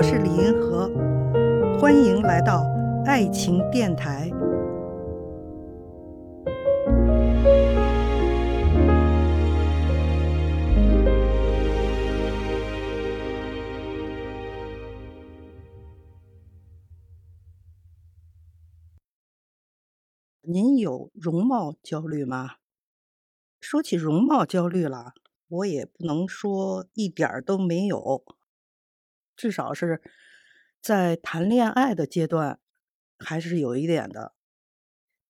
我是李银河，欢迎来到爱情电台。您有容貌焦虑吗？说起容貌焦虑了，我也不能说一点儿都没有，至少是在谈恋爱的阶段还是有一点的。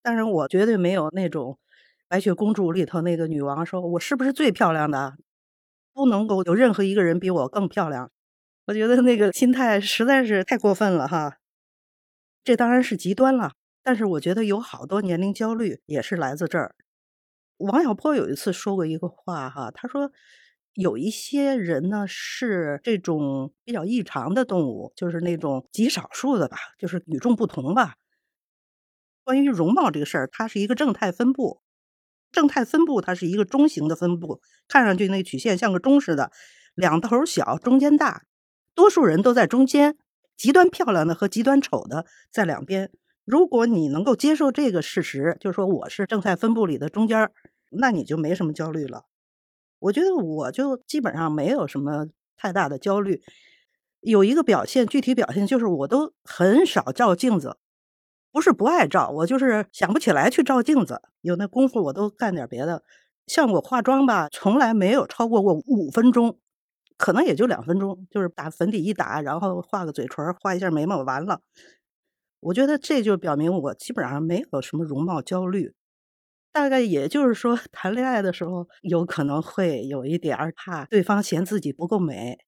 当然，我绝对没有那种《白雪公主》里头那个女王说：“我是不是最漂亮的？不能够有任何一个人比我更漂亮。”我觉得那个心态实在是太过分了哈。这当然是极端了。但是我觉得有好多年龄焦虑也是来自这儿。王小波有一次说过一个话哈，他说有一些人呢是这种比较异常的动物，就是那种极少数的吧，就是与众不同吧。关于容貌这个事儿，它是一个正态分布，正态分布它是一个中型的分布，看上去那曲线像个钟似的，两头小，中间大，多数人都在中间，极端漂亮的和极端丑的在两边。如果你能够接受这个事实，就是说我是正态分布里的中间那你就没什么焦虑了。我觉得我就基本上没有什么太大的焦虑。有一个表现，具体表现就是我都很少照镜子，不是不爱照，我就是想不起来去照镜子。有那功夫我都干点别的。像我化妆吧，从来没有超过过五分钟，可能也就两分钟，就是打粉底一打，然后画个嘴唇，画一下眉毛，完了。我觉得这就表明我基本上没有什么容貌焦虑，大概也就是说 谈恋爱的时候有可能会有一点儿怕对方嫌自己不够美。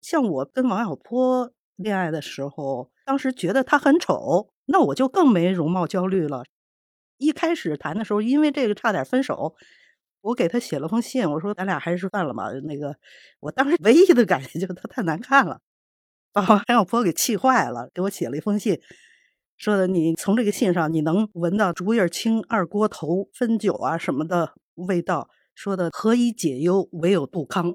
像我跟王小波恋爱的时候，当时觉得他很丑，那我就更没容貌焦虑了。一开始谈的时候，因为这个差点分手，我给他写了封信，我说咱俩还是算了吧。那个我当时唯一的感觉就是他太难看了，把王小波给气坏了，给我写了一封信。说的你从这个信上你能闻到竹叶青、二锅头、汾酒啊什么的味道。说的何以解忧，唯有杜康。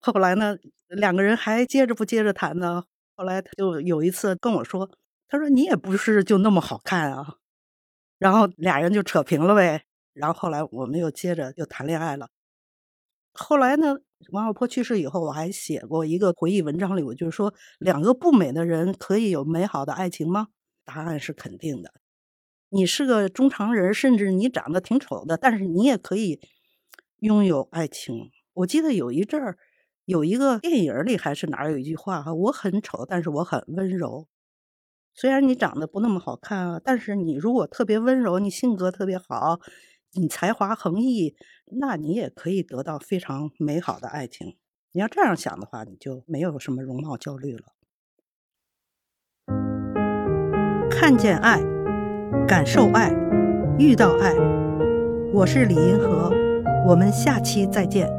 后来呢，两个人还接着不接着谈呢？后来他就有一次跟我说，他说你也不是就那么好看啊。然后俩人就扯平了呗。然后后来我们又接着又谈恋爱了。后来呢，王小波去世以后，我还写过一个回忆文章里，我就是说，两个不美的人可以有美好的爱情吗？答案是肯定的。你是个中常人，甚至你长得挺丑的，但是你也可以拥有爱情。我记得有一阵儿，有一个电影里还是哪儿有一句话哈：“我很丑，但是我很温柔。”虽然你长得不那么好看啊，但是你如果特别温柔，你性格特别好，你才华横溢，那你也可以得到非常美好的爱情。你要这样想的话，你就没有什么容貌焦虑了。看见爱，感受爱，遇到爱。我是李银河，我们下期再见。